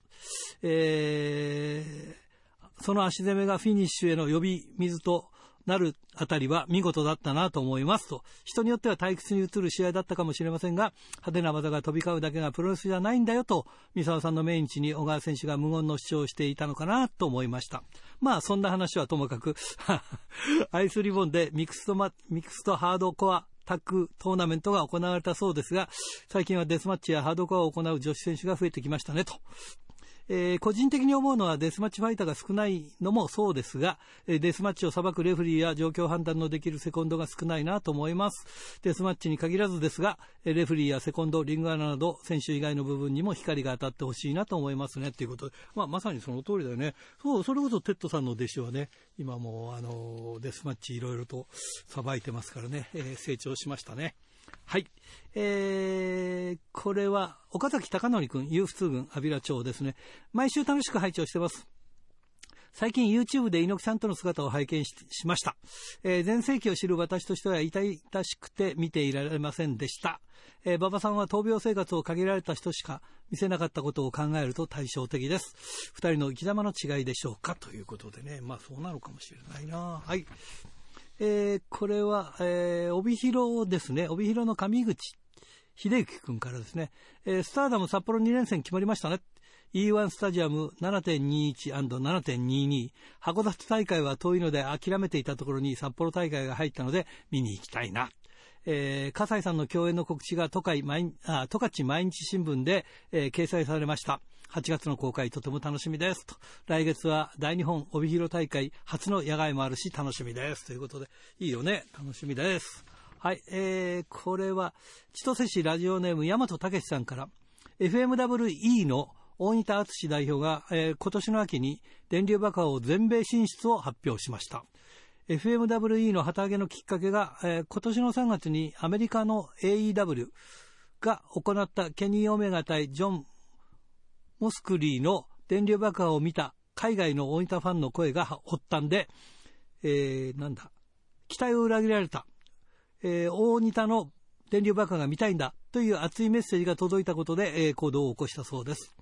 えー、その足攻めがフィニッシュへの呼び水となるあたりは見事だったなと思いますと。人によっては退屈に映る試合だったかもしれませんが、派手な技が飛び交うだけがプロレスじゃないんだよと、三沢さんの命日に小川選手が無言の主張をしていたのかなと思いました。まあ、そんな話はともかく アイスリボンでミクストマ、ミクストハードコアタッグトーナメントが行われたそうですが、最近はデスマッチやハードコアを行う女子選手が増えてきましたねと。えー、個人的に思うのはデスマッチファイターが少ないのもそうですが、えデスマッチを裁くレフリーや状況判断のできるセコンドが少ないなと思います。デスマッチに限らずですが、レフリーやセコンド、リングアナなど選手以外の部分にも光が当たってほしいなと思いますねということで、まあ、まさにその通りだよね。そう、それこそテッドさんの弟子はね、今もあのデスマッチいろいろとさばいてますからね、えー、成長しましたね。はい。えー、これは、岡崎隆則君、ユーフ通軍、阿平町ですね。毎週楽しく拝聴してます。最近 YouTube で猪木さんとの姿を拝見しました。えー、前世紀を知る私としては痛々しくて見ていられませんでした。えー、馬場さんは闘病生活を限られた人しか見せなかったことを考えると対照的です。二人の生き様の違いでしょうか？ということでね。まあそうなのかもしれないな。はい。えー、これは、えー、帯広ですね。帯広の上口秀幸君からですね。えー、スターダム札幌2連戦決まりましたね。E1 スタジアム 7.21&7.22 函館大会は遠いので諦めていたところに札幌大会が入ったので見に行きたいな。えー、笠井さんの共演の告知が十勝毎あ十勝毎日新聞で、えー、掲載されました。8月の公開とても楽しみですと。来月は大日本帯広大会初の野外もあるし楽しみです。ということで、いいよね。楽しみです。はい、えー、これは、千歳市ラジオネーム大和武さんから、FMWE の大仁田敦代表が、えー、今年の秋に電流爆破を全米進出を発表しました。FMWE の旗揚げのきっかけが、えー、今年の3月にアメリカの AEW が行ったケニー・オメガ対ジョン・モスクリーの電流爆破を見た海外の大分ファンの声が発端で、えー、なんだ、期待を裏切られた、えー、大仁田の電流爆破が見たいんだという熱いメッセージが届いたことで、えー、行動を起こしたそうです。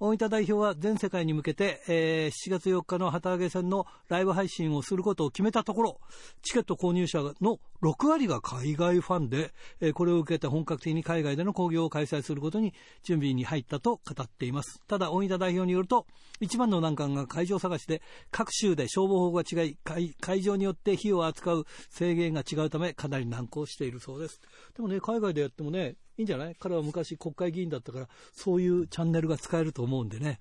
大分代表は全世界に向けて、えー、7月4日の旗揚げ戦のライブ配信をすることを決めたところ、チケット購入者の6割が海外ファンで、えー、これを受けて本格的に海外での興行を開催することに準備に入ったと語っています。ただ、大分代表によると、一番の難関が会場探しで、各州で消防法が違い、会場によって費用を扱う制限が違うため、かなり難航しているそうです。でもね、海外でやってもね、いいんじゃない？彼は昔国会議員だったから、そういうチャンネルが使えると思うんでね。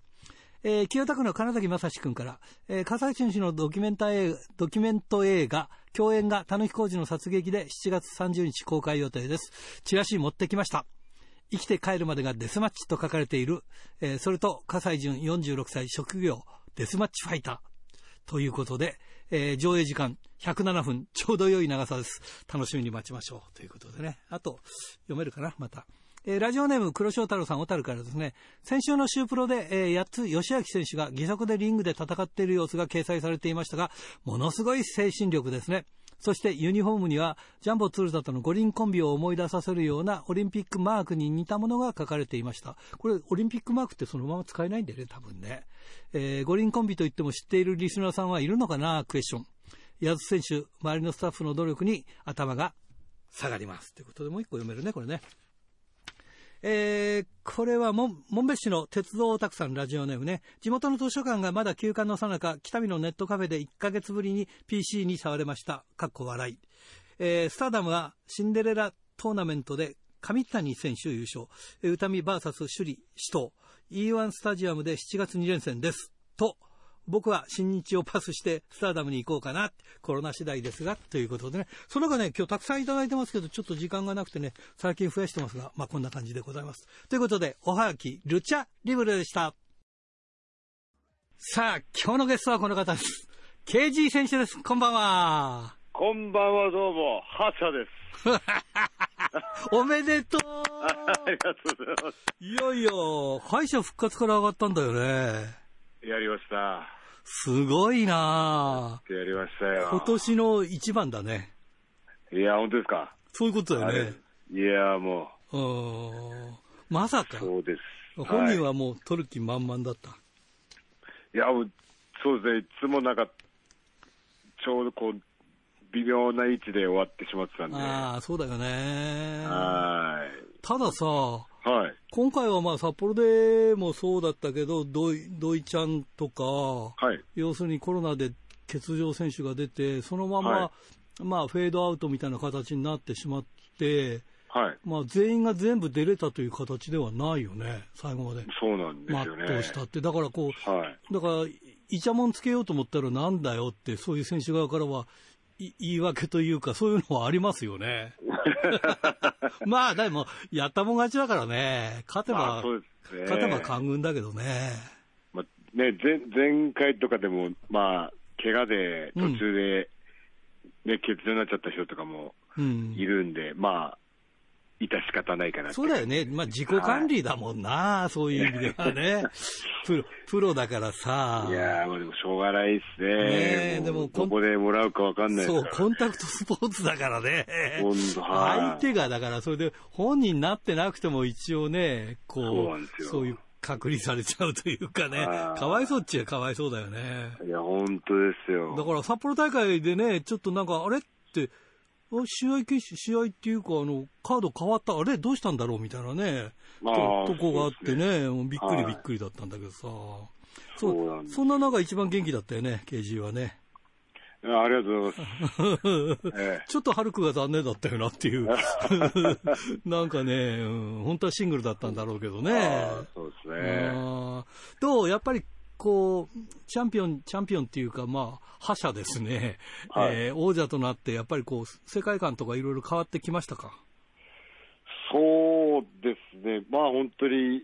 えー、清田区の金崎正史君から、えー、笠井氏のドキュメンタ映ドキュメント映画、共演がたぬき工事の殺撃で7月30日公開予定です。チラシ持ってきました。生きて帰るまでがデスマッチと書かれている、えー、それと笠井淳46歳職業デスマッチファイターということで、えー、上映時間107分、ちょうど良い長さです。楽しみに待ちましょうということでね。あと、読めるかな？また。えー、ラジオネーム黒潮太郎さん、小樽からですね、先週の週プロで、えー、8つ吉明選手が義足でリングで戦っている様子が掲載されていましたが、ものすごい精神力ですね。そしてユニフォームにはジャンボ鶴田との五輪コンビを思い出させるようなオリンピックマークに似たものが書かれていました。これオリンピックマークってそのまま使えないんだよね、多分ね。えー、五輪コンビといっても知っているリスナーさんはいるのかな、クエスチョン。矢津選手、周りのスタッフの努力に頭が下がります。ということでもう一個読めるね、これね。えー、これは門別市の鉄道オタクさんラジオネームね。地元の図書館がまだ休館のさなか、北見のネットカフェで1ヶ月ぶりに PC に触れました。かっこ笑い。えー、スターダムはシンデレラトーナメントで上谷選手優勝。歌見 VS 首里死闘。E1 スタジアムで7月2連戦です。と、僕は新日をパスしてスターダムに行こうかな。コロナ次第ですが、ということでね。その他ね、今日たくさんいただいてますけど、ちょっと時間がなくてね、最近増やしてますが、まあこんな感じでございます。ということで、おはがき、ルチャリブレでした。さあ、今日のゲストはこの方です。KG 選手です。こんばんは。こんばんは、どうも、ハシャです。おめでとうありがとうございます。いよいよ、敗者復活から上がったんだよね。やりました。すごいなやりましたよ。今年の一番だね。いや、本当ですか？そういうことだよね。いや、もう。うん。まさか。そうです。本人はもう取る気満々だった。はい、いや、そうですね。いつもなんか、ちょうどこう、微妙な位置で終わってしまってたんで。ああ、そうだよね。はい。たださ、はい、今回はまあ札幌でもそうだったけど、土井ちゃんとか、はい、要するにコロナで欠場選手が出て、そのまま、はい、まあ、フェードアウトみたいな形になってしまって、はい、まあ、全員が全部出れたという形ではないよね、最後まで。そうなんですよね。全うしたって。だからこう、はい、だから、イチャモンつけようと思ったらなんだよって、そういう選手側からは言い訳というか、そういうのはありますよね。まあ、でも、やったもん勝ちだからね。勝てば、ね、勝てば官軍だけどね。まあ、ね、前、前回とかでも、まあ、怪我で途中で、ね、うん、欠場になっちゃった人とかもいるんで、うん、まあ、致し方ないかなそうだよね。まあ、自己管理だもんな、はい、そういう意味ではね。プロ、プロだからさ。いやー、まあでもしょうがないっすね。ねでも、どこでもらうかわかんないそう、コンタクトスポーツだからね。本当相手が、だから、それで、本人になってなくても一応ね、こう、そうそういう隔離されちゃうというかね、かわいそうっちゃかわいそうだよね。いや、本当ですよ。だから札幌大会でね、ちょっとなんか、あれって、試合決試合っていうか、あの、カード変わった、あれどうしたんだろうみたいなね、ととこがあってね、ねびっくりびっくりだったんだけどさ。そうそんな中一番元気だったよね、KG はね。ありがとうございます。ええ、ちょっとハルクが残念だったよなっていう。なんかね、うん、本当はシングルだったんだろうけどね。そうですね。どう？やっぱりこう、チャンピオン、チャンピオンっていうか、まあ、覇者ですね、はい、えー、王者となって、やっぱりこう、世界観とかいろいろ変わってきましたか？そうですね、まあ本当に、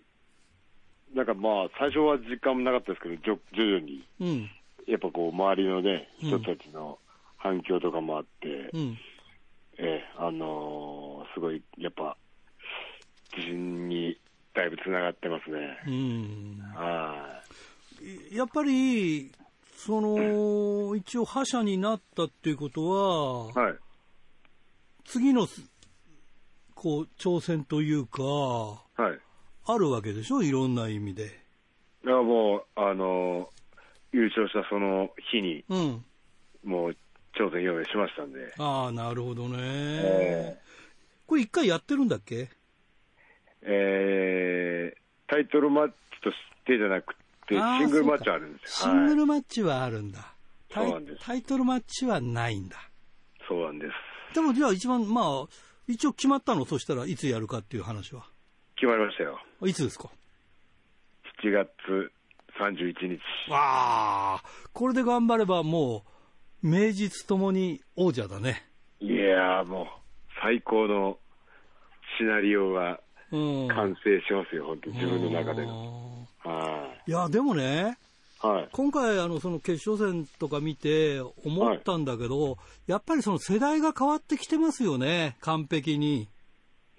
なんかまあ、最初は実感もなかったですけど、徐々に、うん、やっぱこう、周りのね、人たちの反響とかもあって、うん、えー、あのー、すごい、やっぱ、自信にだいぶつながってますね。うん、はい。やっぱり、その、一応覇者になったっていうことは、はい、次の、こう、挑戦というか、はい、あるわけでしょ？いろんな意味で。いや、もう、あの、優勝したその日に、うん、もう、挑戦用意しましたんで。ああ、なるほどね。えー、これ一回やってるんだっけ？えー、タイトルマッチとしてじゃなくシングルマッチあるんですよ。シングルマッチはあるんだ。そうなんです。タイトルマッチはないんだ。そうなんです。でもじゃあ一番、まあ、一応決まったのそしたらいつやるかっていう話は？決まりましたよ。いつですか ?7 月31日。わあ、これで頑張ればもう、名実ともに王者だね。いやもう、最高のシナリオが完成しますよ、本当自分の中での。はい。いや、でもね、はい、今回あの、その決勝戦とか見て思ったんだけど、はい、やっぱりその世代が変わってきてますよね、完璧に。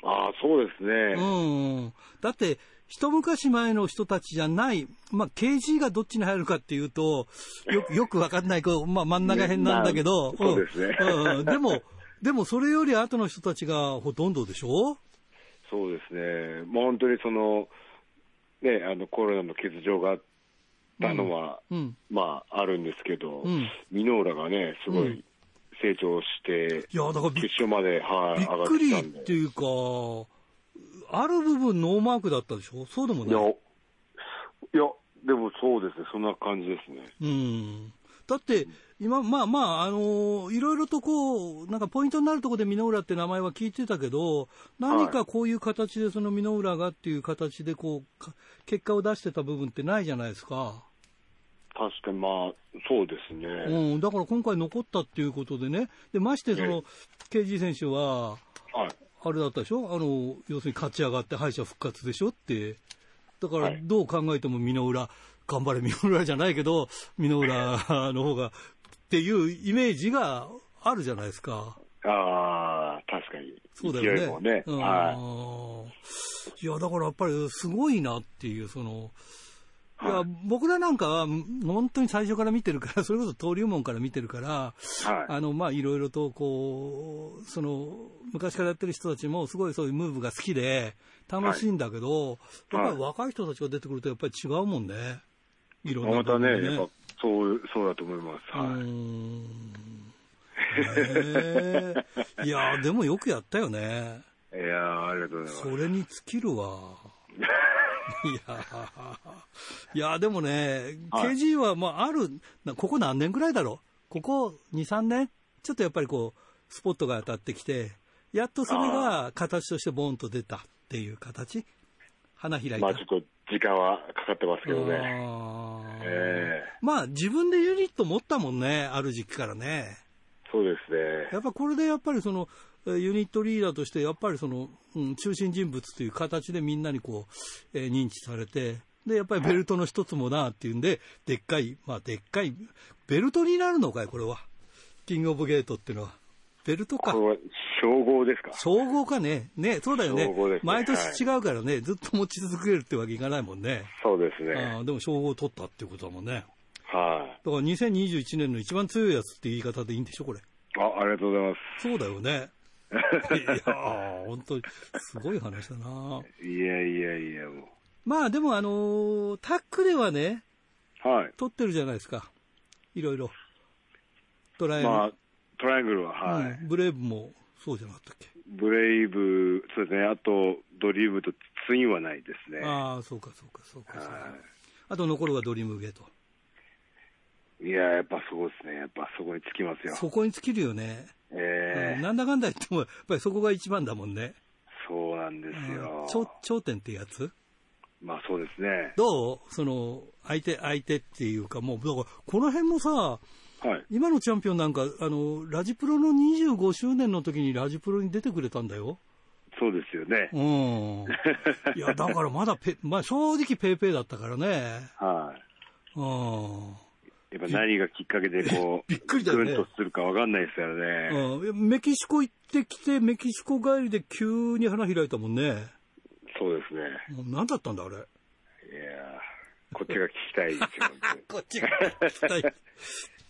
ああ、そうですね。うん。だって、一昔前の人たちじゃない、まあ、KG がどっちに入るかっていうと、よ よくわかんない、まあ、真ん中辺なんだけど、ね、そうですね、うん。でも、でもそれより後の人たちがほとんどでしょ？そうですね。もう本当にその、ね、あのコロナの欠場があったのは、うん、まあ、あるんですけど、うん、ミノーラがね、すごい成長して、いや、だから決勝まで、はい、びっくりっていうか、ある部分ノーマークだったでしょ？そうでもない。いや、いや、でもそうですね、そんな感じですね。うん。だって、今、まあまあ、あのー、いろいろとこう、なんかポイントになるところで箕浦って名前は聞いてたけど、何かこういう形でその箕浦がっていう形でこう、結果を出してた部分ってないじゃないですか。確かにまあ、そうですね。うん、だから今回残ったっていうことでね、でましてその、KG 選手は、はい、あれだったでしょ？あの、要するに勝ち上がって敗者復活でしょって。だから、どう考えても箕浦、頑張れ箕浦じゃないけど、箕浦の方が、っていうイメージがあるじゃないですか。ああ、確かに。そうだよね。ねはい。いや、だからやっぱりすごいなっていう、その、いや、僕らなんかは、本当に最初から見てるから、それこそ登竜門から見てるから、はい、あの、まあ、いろいろと、こう、その、昔からやってる人たちも、すごいそういうムーブが好きで、楽しいんだけど、はい、やっぱり若い人たちが出てくると、やっぱり違うもんね。いろんな、ね。またね、やっぱ、そう、そうだと思います。はい。うんいやでもよくやったよね。いやありがとうございます。それに尽きるわ。いやいや、でもね、はい、KG は、まあ、ある、ここ何年ぐらいだろう？ここ2、3年？ちょっとやっぱりこう、スポットが当たってきて、やっとそれが形としてボンと出たっていう形？花開いた。まあちょっと時間はかかってますけどね。えー、まあ自分でユニット持ったもんね、ある時期からね。そうですね。やっぱこれでやっぱりその、ユニットリーダーとして、やっぱりその、うん、中心人物という形でみんなにこう、えー、認知されて、で、やっぱりベルトの一つもなっていうんで、でっかい、まあ、でっかい、ベルトになるのかい、これは。キングオブゲートっていうのは。ベルトか。これは称号ですか？称号かね。ね、そうだよね。ね毎年違うからね、はい、ずっと持ち続けるってわけいかないもんね。そうですね。あでも称号を取ったっていうことだもんね。はい、だから2021年の一番強いやつって言い方でいいんでしょ、これ。あ、ありがとうございます。そうだよね。いや本当に、すごい話だな。いやいやいや、もう。まあでもあのー、タックではね、はい。取ってるじゃないですか。いろいろ。トライア。まあ、トライアングルは、はい、うん、ブレイブもそうじゃなかったっけ？ブレイブ、そうですね。あと、ドリームとツインはないですね。ああ、そうか、そうか、そうか。はい、あと残るはドリームゲート。いや、やっぱそうですね。やっぱそこにつきますよ。そこに尽きるよね。ええー、なんだかんだ言っても、やっぱりそこが一番だもんね。そうなんですよ。頂頂点ってやつ？まあそうですね。どう？その、相手、相手っていうか、もう、だから、この辺もさ、はい、今のチャンピオンなんか、あの、ラジプロの25周年の時にラジプロに出てくれたんだよ。そうですよね。うん。いや、だからまだペ、まあ正直ペーペーだったからね。はい。うん。やっぱ何がきっかけでこう、びっくりだよね。とするかわかんないですよね。うん。メキシコ行ってきて、メキシコ帰りで急に花開いたもんね。そうですね。何だったんだ、あれ。いやこっちが聞きたいですよ。こっちが聞きたい。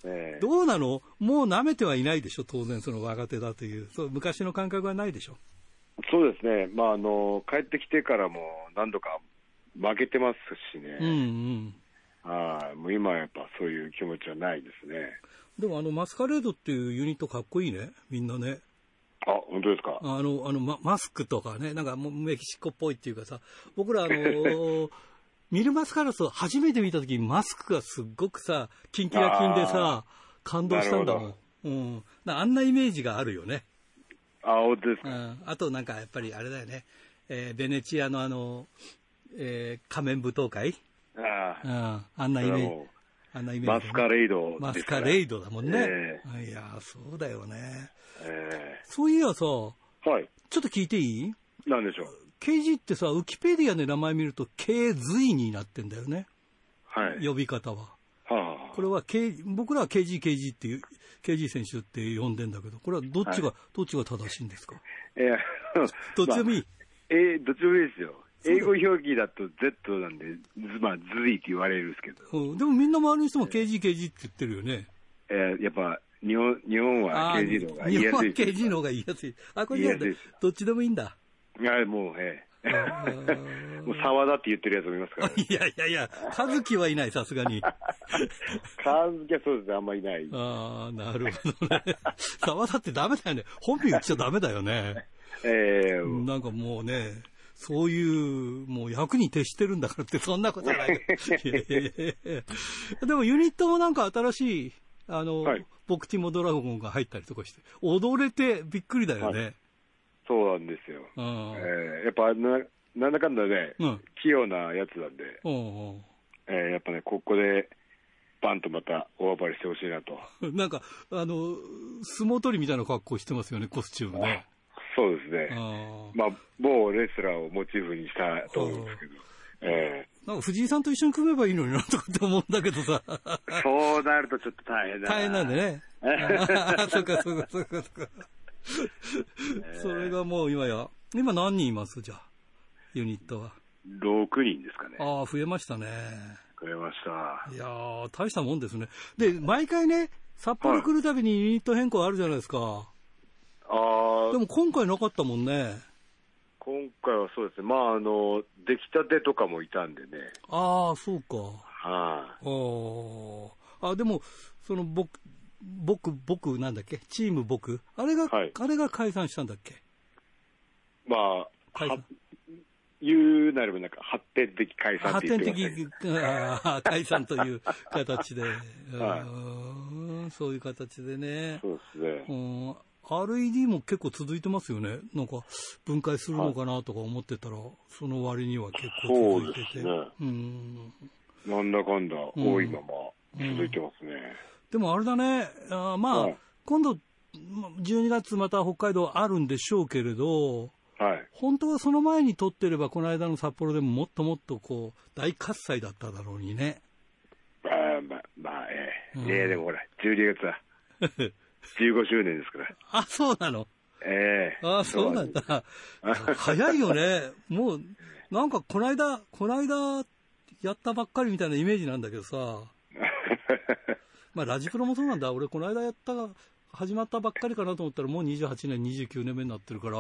えどうなの？もう舐めてはいないでしょ、当然、その若手だという、そう昔の感覚はないでしょ。そうですね、まあ、あの帰ってきてからも何度か負けてますしね、うんうん、はい、もう今はやっぱそういう気持ちはないですね。でもあのマスカレードっていうユニットかっこいいね、みんなね。あ、本当ですか？あの、あの、ママスクとかね、なんかもうメキシコっぽいっていうかさ、僕らあの ミルマスカラスを初めて見た時マスクがすっごくさ、キンキラキンでさ、感動したんだもん。うん。あんなイメージがあるよね。あ、本当ですか、うん、あとなんかやっぱりあれだよね、えー、ベネチアのあの、えー、仮面舞踏会？ああ、あんなイメージ。あんなイメージ、マスカレイド、マスカレイドだもんね。えー、いや、そうだよね。えー、そういやさ、はい。ちょっと聞いていい？なんでしょう？KG ってさ、ウィキペディアで名前見ると K 随になってんだよね。はい。呼び方は。はあ、これは、K、僕らは KG、KG っていう、KG 選手って呼んでんだけど、これはどっちが、はい、どっちが正しいんですか？いや、どっちでもいい。まあ、えー、どっちでもいいですよ。英語表記だと Z なんで、まあ、ズイって言われるんですけど。うん、でもみんな周りの人も KG、KG って言ってるよね。えー、やっぱ、日本、日本は KG の方が言いやすい。日本は KG の方が言いやすい。あ、これじゃどっちでもいいんだ。いや、もう、ええ。もう沢田って言ってるやつもいますから、ね、いやいやいや、和樹はいない、さすがに。和樹はそうですね、あんまりいない。ああ、なるほどね。沢田ってダメだよね。本名言っちゃダメだよね。ええー、なんかもうね、そういう、もう役に徹してるんだからって、そんなことない。でもユニットもなんか新しい、あの、はい、ボクティモドラゴンが入ったりとかして、踊れてびっくりだよね。はい、そうなんですよ。えー、やっぱな、なんだかんだね、うん、器用なやつなんで、うんえー、やっぱね、ここで、バンとまた大暴れしてほしいなと。なんか、あの、相撲取りみたいな格好してますよね、コスチュームね。そうですね。まあ、某レスラーをモチーフにしたと思うんですけど。えー、なんか藤井さんと一緒に組めばいいのになとかって思うんだけどさ。そうなるとちょっと大変だ大変なんでね。そっかそっかそっかそっか。それがもう今や、今何人います？じゃあ、ユニットは。6人ですかね。ああ、増えましたね。増えました。いやー、大したもんですね。で、毎回ね、札幌来るたびにユニット変更あるじゃないですか。はいあでも今回なかったもんね。今回はそうですね、まあ、あの、出来たてとかもいたんでね。ああ、そうか。はい、あ。ああ、でも、その、僕、僕、僕、なんだっけ？チーム僕あれが、はい、あれが解散したんだっけ？まあ、解散言うなればなんか発展的解散って言ってま発展的解散という形で、はい、そういう形でね。そうですね。うん RED も結構続いてますよね。なんか分解するのかなとか思ってたら、その割には結構続いてて。そうですね。うん。なんだかんだ多いまま続いてますね。うんうん、でもあれだね、あまあ、はい、今度、12月また北海道あるんでしょうけれど、はい、本当はその前に撮ってれば、この間の札幌でももっともっとこう、大喝采だっただろうにね。あまあ、まあ、ええー、うん、えでもほら、12月は。15周年ですから。あ、そうなの？ええー、あ、そうなんだ。早いよね。もう、なんか、この間、この間、やったばっかりみたいなイメージなんだけどさ。まあ、ラジプロもそうなんだ。俺、この間やった、始まったばっかりかなと思ったら、もう28年、29年目になってるから。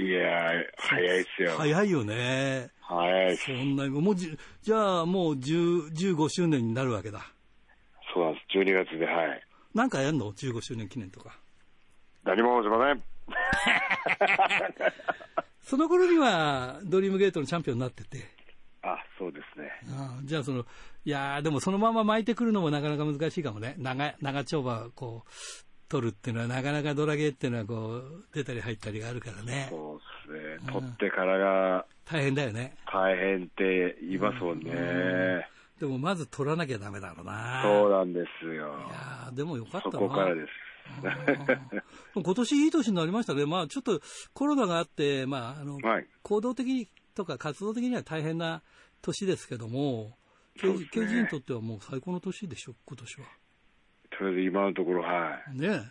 いや早いっすよ。早いよね。早いそんな、もうじ、じゃあ、もう10 15周年になるわけだ。そうなんです。12月で、はい。なんかやんの ?15 周年記念とか。何もしません。その頃には、ドリームゲートのチャンピオンになってて。あ、そうですね。あじゃあ、その、いやでもそのまま巻いてくるのもなかなか難しいかもね。長、長丁場、こう、取るっていうのは、なかなかドラゲーっていうのは、こう、出たり入ったりがあるからね。そうですね。取ってからが、大変だよね。大変って言いますもんね。うんでもまず取らなきゃだめだろうな。そうなんですよ。いやでもよかったな。そこからです。今年いい年になりましたね。まあちょっとコロナがあって、まああの、はい、行動的とか活動的には大変な年ですけども、刑事、ね、刑事にとってはもう最高の年でしょ、今年は。とりあえず今のところ、はい。ね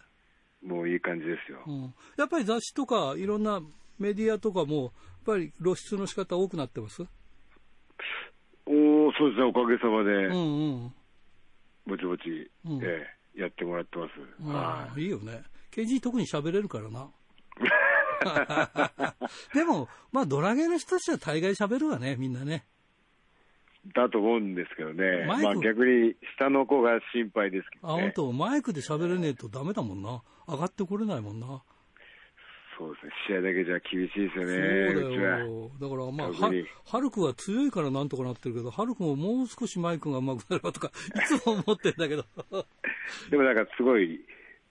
もういい感じですよ、うん。やっぱり雑誌とかいろんなメディアとかも、やっぱり露出の仕方多くなってます？おそうですね、おかげさまで、うんうん、ぼちぼち、うん、えー、やってもらってます。うん、はい、いいよね。KG 特に喋れるからな。でも、まあ、ドラゲーの人たちは大概喋るわね、みんなね。だと思うんですけどね。まあ逆に下の子が心配ですけど、ね、あ、本当マイクで喋れねえとダメだもんな。上がってこれないもんな。そうですね、試合だけじゃ厳しいですよね、そうだよ。だから、まあ、は、ハルクは強いからなんとかなってるけど、ハルクももう少しマイクが上手くなればとか、いつも思ってるんだけど。でもなんかすごい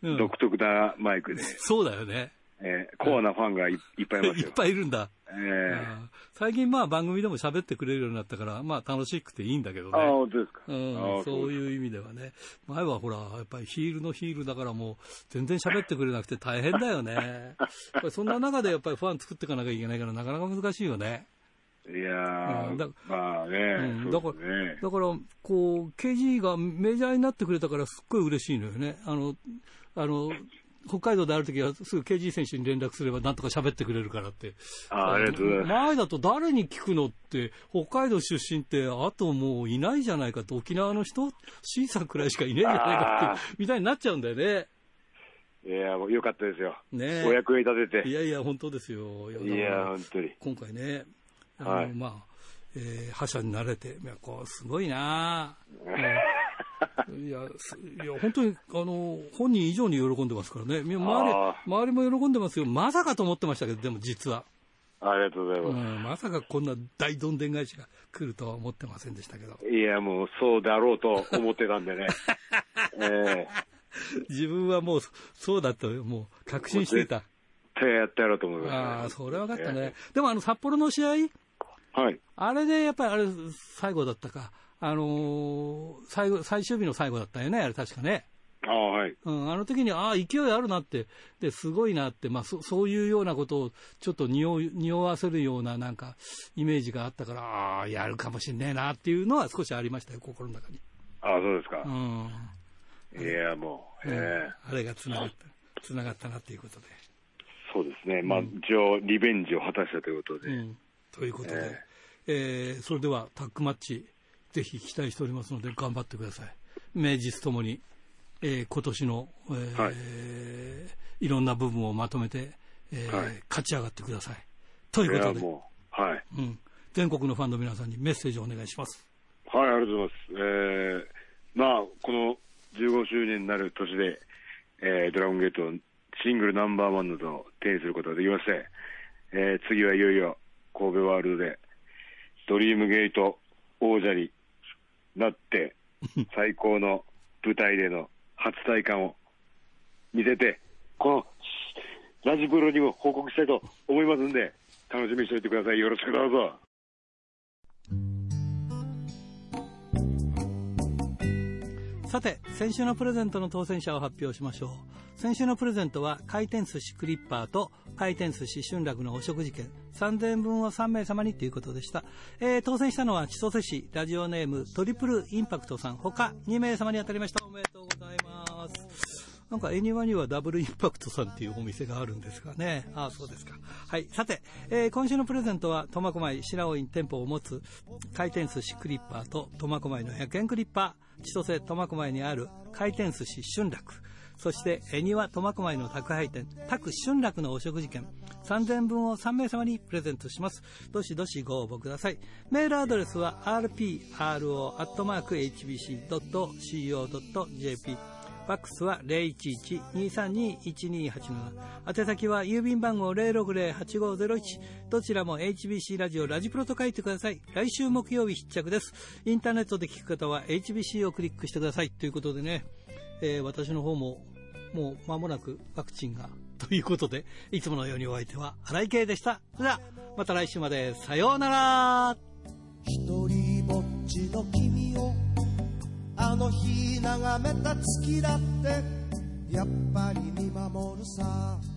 独特なマイクで。うん、そうだよね。えー、コアなファンがいっぱいいますよ。いっぱいいるんだ。えー、最近まあ番組でも喋ってくれるようになったから、まあ楽しくていいんだけどね。あ本当ですか。うん、そういう意味ではね。前はほら、やっぱりヒールのヒールだからもう全然喋ってくれなくて大変だよね。そんな中でやっぱりファン作っていかなきゃいけないからなかなか難しいよね。いやー、うん、まあね、うん、だから、ね、だから、こう、KG がメジャーになってくれたからすっごい嬉しいのよね。あの、あの、北海道であるときはすぐ KG 選手に連絡すればなんとか喋ってくれるからって。あありがとうございます。前だと誰に聞くのって、北海道出身ってあともういないじゃないかと、沖縄の人 ?C さんくらいしかいねえんじゃないかって、みたいになっちゃうんだよね。いや、もうよかったですよ。ねお役に立てて。いやいや、本当ですよ。いや、本当に。今回ね、あの、はい、まあ、えー、覇者になれて、いや、こう、すごいな いや、いや、本当に、あの、本人以上に喜んでますからね。周り、周りも喜んでますよ。まさかと思ってましたけど、でも実は。ありがとうございます。うん、まさかこんな大どんでん返しが来るとは思ってませんでしたけど。いや、もうそうだろうと思ってたんでね。えー、自分はもう、そうだと、もう確信していた。絶対やってやろうと思います、ね、ああ、それは分かったね。えー、でもあの、札幌の試合？はい。あれでやっぱりあれ、最後だったか。あのー、最後、最終日の最後だったよね、あれ確かね。あはい。うん、あの時に、ああ、勢いあるなって、で、すごいなって、まあ、そそういうようなことを、ちょっと匂匂わせるような、なんか、イメージがあったから、ああ、やるかもしんねえなっていうのは少しありましたよ、心の中に。ああ、そうですか。うん。いや、もう、ええー、あれがつながった、つながったなっていうことで。そうですね。まあ、一応、リベンジを果たしたということで。うん、ということで、えー、えー、それでは、タッグマッチ、ぜひ期待しておりますので、頑張ってください。名実ともに、えー、今年の、えーはい、いろんな部分をまとめて、えー、はい、勝ち上がってください。ということで、はいうん、全国のファンの皆さんにメッセージをお願いします。はい、ありがとうございます。えー、まあ、この15周年になる年で、えー、ドラゴンゲートシングルナンバーワンなどを手にすることができまして、えー、次はいよいよ神戸ワールドで、ドリームゲート王者になって、最高の舞台での初体感を見せて、このラジブロにも報告したいと思いますんで、楽しみにしておいてください。よろしくどうぞ。さて、先週のプレゼントの当選者を発表しましょう。先週のプレゼントは、回転寿司クリッパーと回転寿司春楽のお食事券3000円分を3名様にということでした。えー、当選したのは千歳市ラジオネームトリプルインパクトさん他2名様に当たりました。おめでとう。なんか、エニワにはダブルインパクトさんっていうお店があるんですがね。ああ、そうですか。はい。さて、えー、今週のプレゼントは、苫小牧白尾院店舗を持つ回転寿司クリッパーと苫小牧の100円クリッパー、千歳苫小牧にある回転寿司春楽、そして、恵庭苫小牧の宅配店、宅春楽のお食事券、3000分を3名様にプレゼントします。どしどしご応募ください。メールアドレスは rpro.hbc.co.jp ファックスは011-232-1287。宛先は郵便番号060-8501。どちらも HBC ラジオラジプロと書いてください。来週木曜日必着です。インターネットで聞く方は HBC をクリックしてください。ということでね、えー、私の方ももう間もなくワクチンがということで、いつものようにお相手は荒井圭でした。それでは、また来週まで。さようなら一人ぼっちの君をあの日眺めた月だってやっぱり見守るさ。